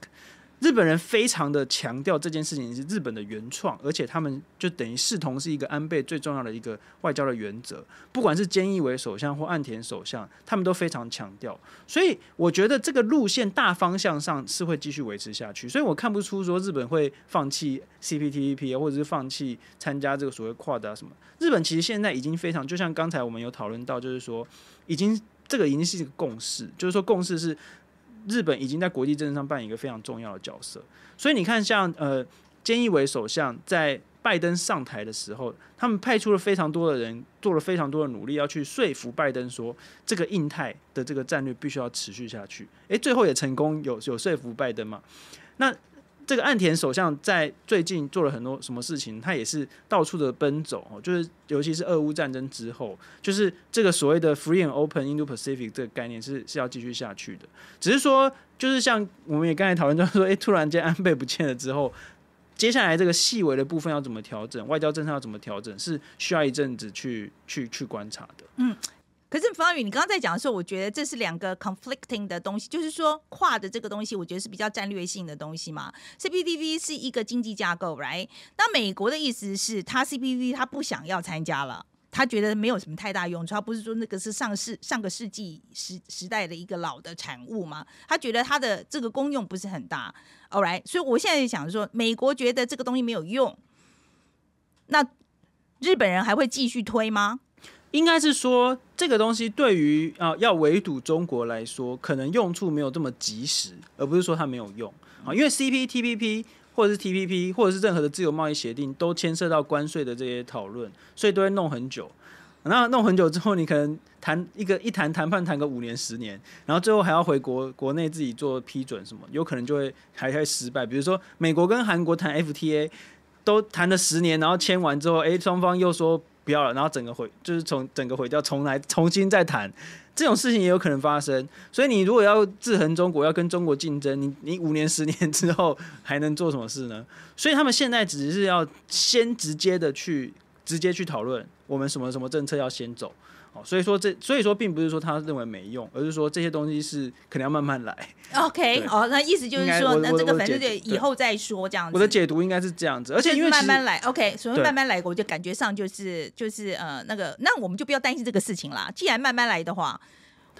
日本人非常的强调这件事情是日本的原创，而且他们就等于视同是一个安倍最重要的一个外交的原则。不管是菅义伟首相或岸田首相，他们都非常强调。所以我觉得这个路线大方向上是会继续维持下去。所以我看不出说日本会放弃 CPTPP 或者是放弃参加这个所谓跨的什么。日本其实现在已经非常，就像刚才我们有讨论到，就是说已经。这个已经是一个共识，就是说共识是日本已经在国际政治上扮演一个非常重要的角色。所以你看，像呃，菅义伟首相在拜登上台的时候，他们派出了非常多的人，做了非常多的努力，要去说服拜登说，这个印太的这个战略必须要持续下去。诶，最后也成功有有说服拜登嘛？那这个岸田首相在最近做了很多什么事情？他也是到处的奔走，就是尤其是俄乌战争之后，就是这个所谓的 “free and open Indo-Pacific” 这个概念是是要继续下去的。只是说，就是像我们也刚才讨论到说，诶，突然间安倍不见了之后。接下来这个细微的部分要怎么调整，外交政策要怎么调整，是需要一阵子去去去观察的。嗯，可是方宇，你刚刚在讲的时候，我觉得这是两个 conflicting 的东西，就是说跨的这个东西，我觉得是比较战略性的东西嘛。CPTV 是一个经济架构，right？那美国的意思是，他 CPTV 他不想要参加了。他觉得没有什么太大用处，他不是说那个是上世上个世纪时时代的一个老的产物吗？他觉得他的这个功用不是很大，All right，所以我现在想说，美国觉得这个东西没有用，那日本人还会继续推吗？应该是说，这个东西对于啊要围堵中国来说，可能用处没有这么及时，而不是说它没有用啊，因为 CPTPP。或者是 T P P，或者是任何的自由贸易协定，都牵涉到关税的这些讨论，所以都会弄很久。那弄很久之后，你可能谈一个一谈谈判谈个五年十年，然后最后还要回国国内自己做批准什么，有可能就会还会失败。比如说美国跟韩国谈 F T A，都谈了十年，然后签完之后，哎，双方又说不要了，然后整个毁，就是从整个毁掉，重来重新再谈。这种事情也有可能发生，所以你如果要制衡中国，要跟中国竞争，你你五年十年之后还能做什么事呢？所以他们现在只是要先直接的去直接去讨论我们什么什么政策要先走。哦，所以说这，所以说并不是说他认为没用，而是说这些东西是可能要慢慢来。OK，哦，那意思就是说，那这个反正就以后再说这样子。我的解读应该是这样子，而且因为慢慢来，OK，所以慢慢来，我就感觉上就是就是呃那个，那我们就不要担心这个事情啦。既然慢慢来的话。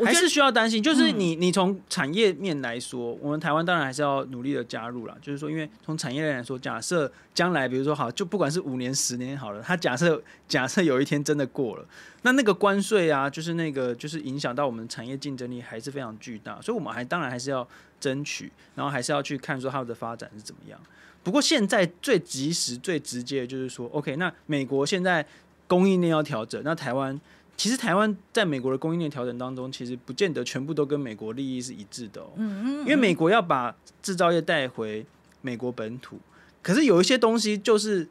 还是需要担心，就是你你从产业面来说，我们台湾当然还是要努力的加入了。就是说，因为从产业链来说，假设将来比如说好，就不管是五年十年好了，它假设假设有一天真的过了，那那个关税啊，就是那个就是影响到我们产业竞争力还是非常巨大，所以我们还当然还是要争取，然后还是要去看说它的发展是怎么样。不过现在最及时、最直接的就是说，OK，那美国现在供应链要调整，那台湾。其实台湾在美国的供应链调整当中，其实不见得全部都跟美国利益是一致的哦。嗯嗯。因为美国要把制造业带回美国本土，可是有一些东西就是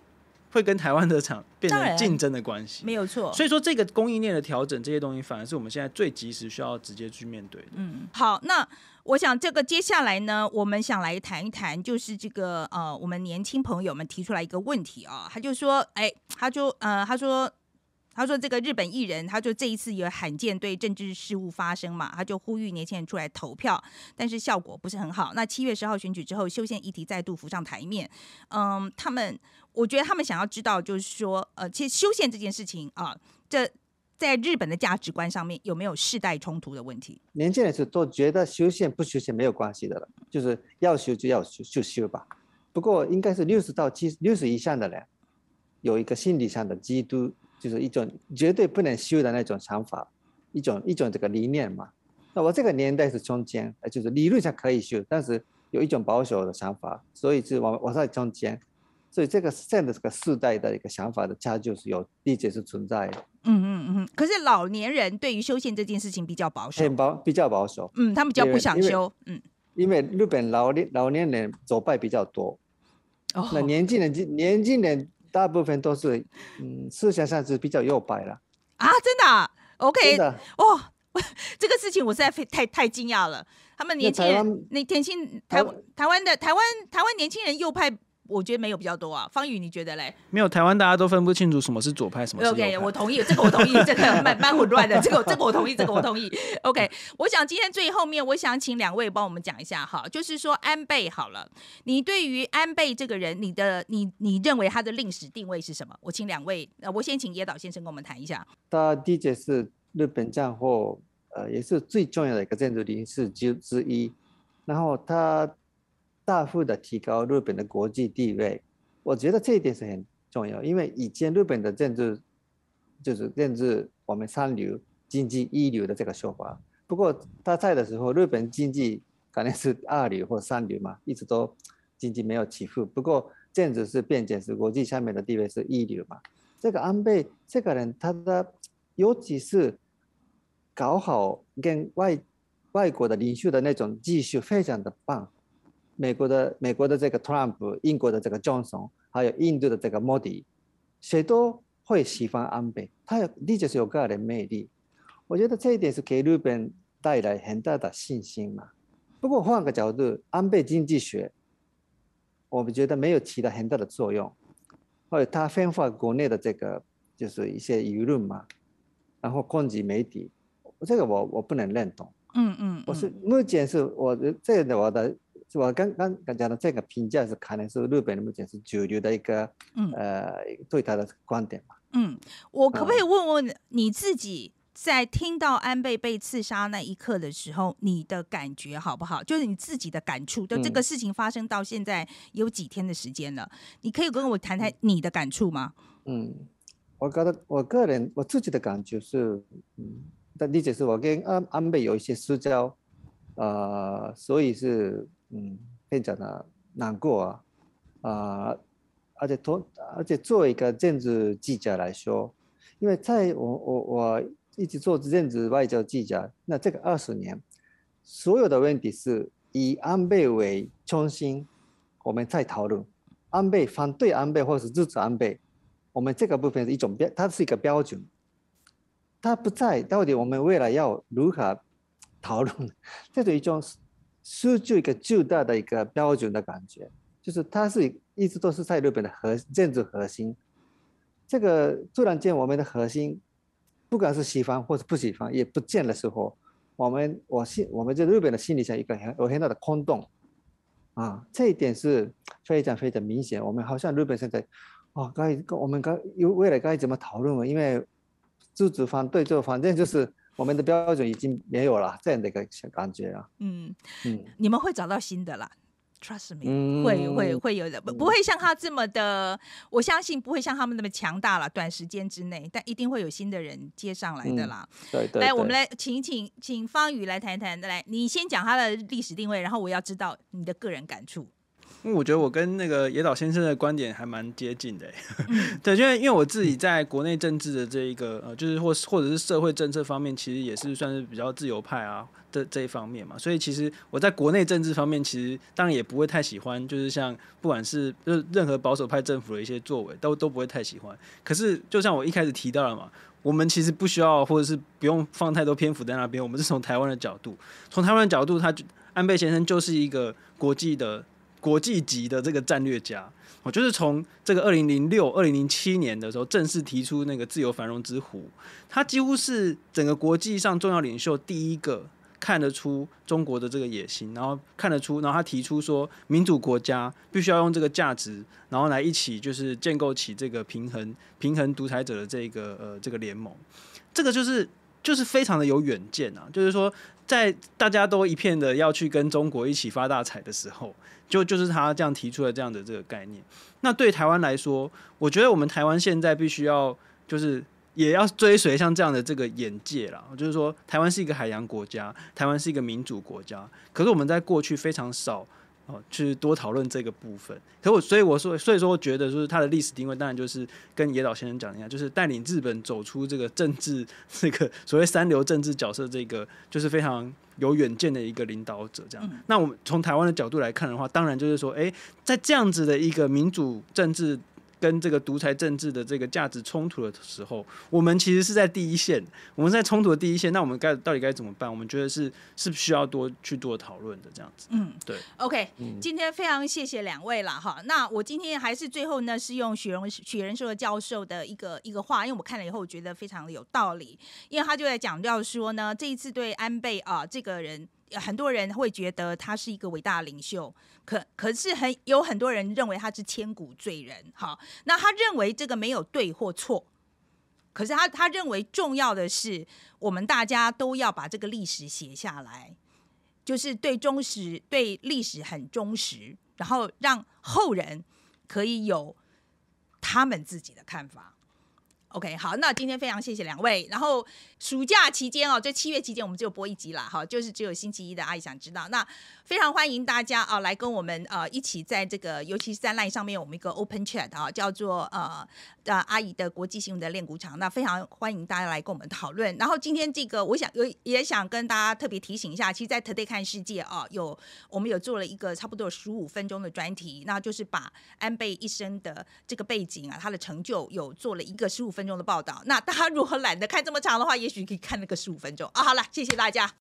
会跟台湾的厂变成竞争的关系，没有错。所以说这个供应链的调整，这些东西反而是我们现在最及时需要直接去面对的。嗯，好，那我想这个接下来呢，我们想来谈一谈，就是这个呃，我们年轻朋友们提出来一个问题啊，他就说，哎，他就呃，他说。他说：“这个日本艺人，他就这一次有罕见对政治事务发声嘛，他就呼吁年轻人出来投票，但是效果不是很好。那七月十号选举之后，修宪议题再度浮上台面。嗯，他们，我觉得他们想要知道，就是说，呃，其实修宪这件事情啊，这在日本的价值观上面有没有世代冲突的问题？年轻人是都觉得修宪不修宪没有关系的了，就是要修就要修就修吧。不过应该是六十到七六十以上的人，有一个心理上的基督。”就是一种绝对不能修的那种想法，一种一种这个理念嘛。那我这个年代是中间，呃，就是理论上可以修，但是有一种保守的想法，所以是我我在中间，所以这个现在这个世代的一个想法的差距是有理解是存在的。嗯嗯嗯。可是老年人对于修宪这件事情比较保守，很保比较保守。嗯，他们比较不想修。嗯，因为日本老年老年人走败比较多，哦，那年轻人年轻人。大部分都是，嗯，思想上是比较右派了。啊，真的啊？OK，真的哦，这个事情我实在太太惊讶了。他们年轻人，那年轻台台湾的台湾台湾年轻人右派。我觉得没有比较多啊，方宇你觉得嘞？没有，台湾大家都分不清楚什么是左派，什么是右派。OK，我同意，这个我同意，这个蛮蛮混乱的，这个这个我同意，这个我同意。OK，我想今天最后面，我想请两位帮我们讲一下哈，就是说安倍好了，你对于安倍这个人，你的你你认为他的历史定位是什么？我请两位，呃，我先请野岛先生跟我们谈一下。他第一是日本战后，呃，也是最重要的一个建筑领袖之之一，然后他。大幅的提高日本的国际地位，我觉得这一点是很重要，因为以前日本的政治就是政治我们三流、经济一流的这个说法。不过他在的时候，日本经济可能是二流或三流嘛，一直都经济没有起伏。不过政治是边界是国际下面的地位是一流嘛。这个安倍这个人，他的尤其是搞好跟外外国的领袖的那种技术非常的棒。美国的美国的这个 Trump，英国的这个 Johnson，还有印度的这个 Modi，谁都会喜欢安倍。他有的确是有个人魅力，我觉得这一点是给日本带来很大的信心嘛。不过换个角度，安倍经济学，我们觉得没有起到很大的作用，或者他分化国内的这个就是一些舆论嘛，然后攻击媒体，这个我我不能认同。嗯嗯，我是目前是我这个我的。我刚刚刚讲的这个评价是可能是日本目前是主流的一个，嗯，呃，对他的观点嘛。嗯，我可不可以问问你自己，在听到安倍被刺杀那一刻的时候，你的感觉好不好？就是你自己的感触。就这个事情发生到现在有几天的时间了，你可以跟我谈谈你的感触吗？嗯，我觉得我个人我自己的感觉是，嗯，的理解是我跟安安倍有一些私交，呃，所以是。嗯，非常的难过啊，啊，而且同而且作为一个政治记者来说，因为在我我我一直做政治外交记者，那这个二十年，所有的问题是以安倍为中心，我们在讨论安倍反对安倍或是支持安倍，我们这个部分是一种标，它是一个标准，它不在到底我们未来要如何讨论，这是一种。是就一个巨大的一个标准的感觉，就是它是一直都是在日本的核建筑核心。这个突然间我们的核心，不管是喜欢或者不喜欢，也不见的时候，我们我心我们在日本的心理上一个很有很大的空洞啊，这一点是非常非常明显。我们好像日本现在，哦，该我们该有未来该怎么讨论了？因为支持方对就反正就是。我们的标准已经没有了，这样的一个感觉啊。嗯嗯，你们会找到新的啦，trust me，会会会有的，不不会像他这么的，我相信不会像他们那么强大了。短时间之内，但一定会有新的人接上来的啦。对对。来，我们来请请请方宇来谈谈。来，你先讲他的历史定位，然后我要知道你的个人感触。因为我觉得我跟那个野岛先生的观点还蛮接近的，对，因为因为我自己在国内政治的这一个呃，就是或或者是社会政策方面，其实也是算是比较自由派啊的这一方面嘛，所以其实我在国内政治方面，其实当然也不会太喜欢，就是像不管是就是任何保守派政府的一些作为，都都不会太喜欢。可是就像我一开始提到了嘛，我们其实不需要或者是不用放太多篇幅在那边，我们是从台湾的角度，从台湾的角度，他安倍先生就是一个国际的。国际级的这个战略家，我就是从这个二零零六、二零零七年的时候正式提出那个自由繁荣之湖，他几乎是整个国际上重要领袖第一个看得出中国的这个野心，然后看得出，然后他提出说，民主国家必须要用这个价值，然后来一起就是建构起这个平衡、平衡独裁者的这个呃这个联盟，这个就是就是非常的有远见啊，就是说在大家都一片的要去跟中国一起发大财的时候。就就是他这样提出了这样的这个概念。那对台湾来说，我觉得我们台湾现在必须要就是也要追随像这样的这个眼界啦。就是说，台湾是一个海洋国家，台湾是一个民主国家。可是我们在过去非常少哦去多讨论这个部分。可我所以我说，所以说我觉得就是它的历史定位，当然就是跟野岛先生讲一样，就是带领日本走出这个政治这个所谓三流政治角色，这个就是非常。有远见的一个领导者，这样。那我们从台湾的角度来看的话，当然就是说，哎，在这样子的一个民主政治跟这个独裁政治的这个价值冲突的时候，我们其实是在第一线，我们在冲突的第一线。那我们该到底该怎么办？我们觉得是是需要多去做讨论的，这样子。嗯，对。OK，今天非常谢谢两位了哈。那我今天还是最后呢，是用许荣许仁寿教授的一个一个话，因为我看了以后，我觉得非常的有道理。因为他就在讲到说呢，这一次对安倍啊这个人，很多人会觉得他是一个伟大领袖。可可是很有很多人认为他是千古罪人，好，那他认为这个没有对或错，可是他他认为重要的是我们大家都要把这个历史写下来，就是对忠实对历史很忠实，然后让后人可以有他们自己的看法。OK，好，那今天非常谢谢两位。然后暑假期间哦，这七月期间我们只有播一集啦，好，就是只有星期一的阿姨想知道。那非常欢迎大家啊，来跟我们呃一起在这个，尤其是在线上面，我们一个 Open Chat 啊，叫做呃呃阿姨的国际新闻的练鼓场。那非常欢迎大家来跟我们讨论。然后今天这个，我想有也想跟大家特别提醒一下，其实，在 Today 看世界啊，有我们有做了一个差不多十五分钟的专题，那就是把安倍一生的这个背景啊，他的成就有做了一个十五分钟的报道。那大家如果懒得看这么长的话，也许可以看那个十五分钟啊。好了，谢谢大家。